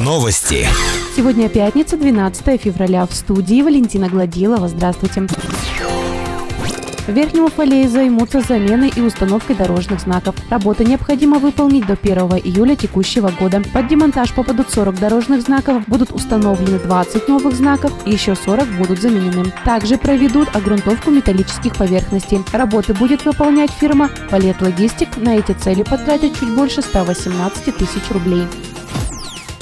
Новости. Сегодня пятница, 12 февраля. В студии Валентина Гладилова. Здравствуйте. В Верхнем Уфалее займутся заменой и установкой дорожных знаков. Работы необходимо выполнить до 1 июля текущего года. Под демонтаж попадут 40 дорожных знаков, будут установлены 20 новых знаков и еще 40 будут заменены. Также проведут огрунтовку металлических поверхностей. Работы будет выполнять фирма «Палет Логистик». На эти цели потратят чуть больше 118 тысяч рублей.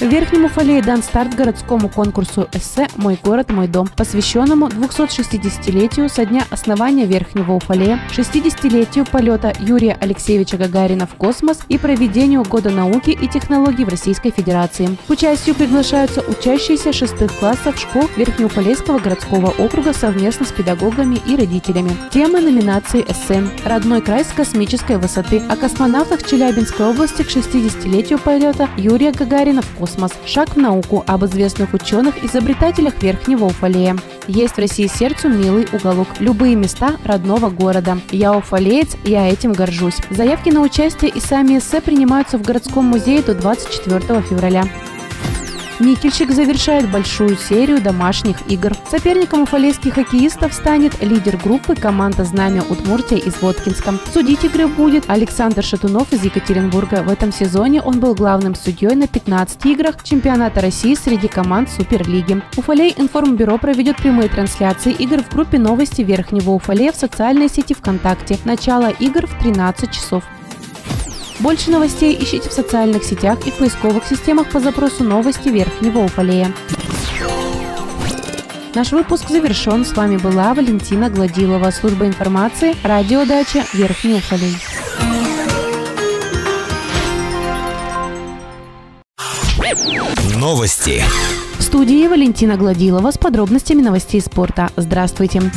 В Верхнем Уфалее дан старт городскому конкурсу эссе «Мой город, мой дом», посвященному 260-летию со дня основания Верхнего Уфалея, 60-летию полета Юрия Алексеевича Гагарина в космос и проведению Года науки и технологий в Российской Федерации. К участию приглашаются учащиеся шестых классов школ Верхнеуфалейского городского округа совместно с педагогами и родителями. Тема номинации эссе «Родной край с космической высоты» о космонавтах Челябинской области к 60-летию полета Юрия Гагарина в космос космос. Шаг в науку об известных ученых-изобретателях Верхнего Уфалея. Есть в России сердцу милый уголок. Любые места родного города. Я уфалеец, я этим горжусь. Заявки на участие и сами эссе принимаются в городском музее до 24 февраля. Никельщик завершает большую серию домашних игр. Соперником уфалейских хоккеистов станет лидер группы команда «Знамя Удмуртия» из Воткинска. Судить игры будет Александр Шатунов из Екатеринбурга. В этом сезоне он был главным судьей на 15 играх чемпионата России среди команд Суперлиги. Уфалей информбюро проведет прямые трансляции игр в группе новости Верхнего Уфалея в социальной сети ВКонтакте. Начало игр в 13 часов. Больше новостей ищите в социальных сетях и в поисковых системах по запросу «Новости Верхнего Уфалея». Наш выпуск завершен. С вами была Валентина Гладилова, служба информации, радиодача Верхний Уфалей. Новости. В студии Валентина Гладилова с подробностями новостей спорта. Здравствуйте.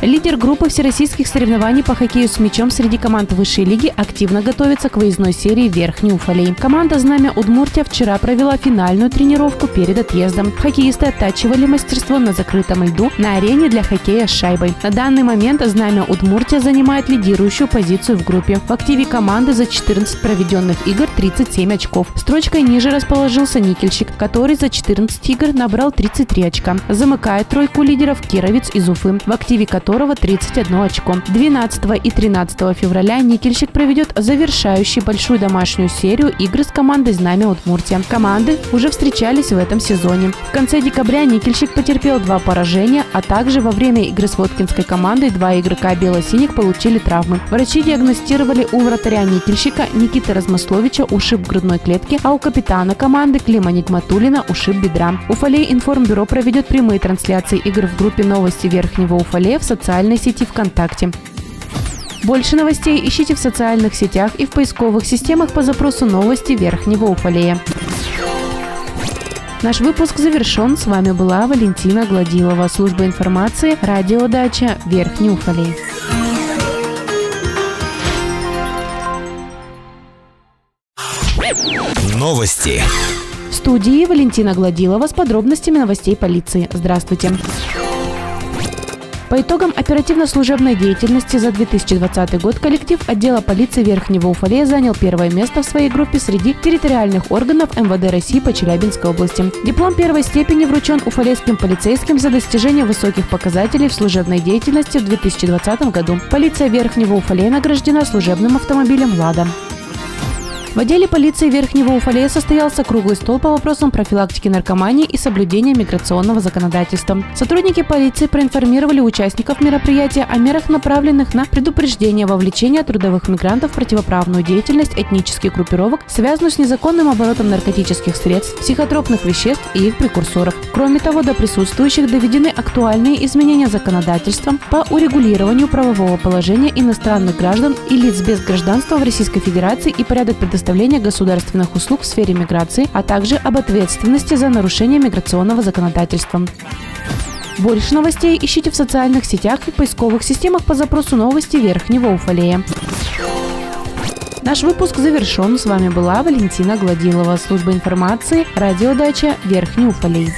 Лидер группы всероссийских соревнований по хоккею с мячом среди команд высшей лиги активно готовится к выездной серии Верхний Уфалей. Команда «Знамя Удмуртия» вчера провела финальную тренировку перед отъездом. Хоккеисты оттачивали мастерство на закрытом льду на арене для хоккея с шайбой. На данный момент «Знамя Удмуртия» занимает лидирующую позицию в группе. В активе команды за 14 проведенных игр 37 очков. Строчкой ниже расположился Никельщик, который за 14 игр набрал 33 очка. Замыкает тройку лидеров Кировец из Уфы, в активе которого которого 31 очко. 12 и 13 февраля Никельщик проведет завершающий большую домашнюю серию игры с командой «Знамя Удмуртия». Команды уже встречались в этом сезоне. В конце декабря Никельщик потерпел два поражения, а также во время игры с Воткинской командой два игрока бело-синих получили травмы. Врачи диагностировали у вратаря Никельщика Никиты Размысловича ушиб грудной клетки, а у капитана команды Клима Нигматулина ушиб бедра. Уфалей информбюро проведет прямые трансляции игр в группе новости Верхнего Уфалея в социальной сети ВКонтакте. Больше новостей ищите в социальных сетях и в поисковых системах по запросу «Новости Верхнего Уфалея». Наш выпуск завершен. С вами была Валентина Гладилова, служба информации, радиодача Верхний Уфалей. Новости. В студии Валентина Гладилова с подробностями новостей полиции. Здравствуйте. По итогам оперативно-служебной деятельности за 2020 год коллектив отдела полиции Верхнего Уфалея занял первое место в своей группе среди территориальных органов МВД России по Челябинской области. Диплом первой степени вручен уфалейским полицейским за достижение высоких показателей в служебной деятельности в 2020 году. Полиция Верхнего Уфалея награждена служебным автомобилем «Лада». В отделе полиции Верхнего Уфалея состоялся круглый стол по вопросам профилактики наркомании и соблюдения миграционного законодательства. Сотрудники полиции проинформировали участников мероприятия о мерах, направленных на предупреждение вовлечения трудовых мигрантов в противоправную деятельность этнических группировок, связанную с незаконным оборотом наркотических средств, психотропных веществ и их прекурсоров. Кроме того, до присутствующих доведены актуальные изменения законодательства по урегулированию правового положения иностранных граждан и лиц без гражданства в Российской Федерации и порядок предоставления предоставления государственных услуг в сфере миграции, а также об ответственности за нарушение миграционного законодательства. Больше новостей ищите в социальных сетях и поисковых системах по запросу новости Верхнего Уфалея. Наш выпуск завершен. С вами была Валентина Гладилова, служба информации, радиодача Верхний Уфалей.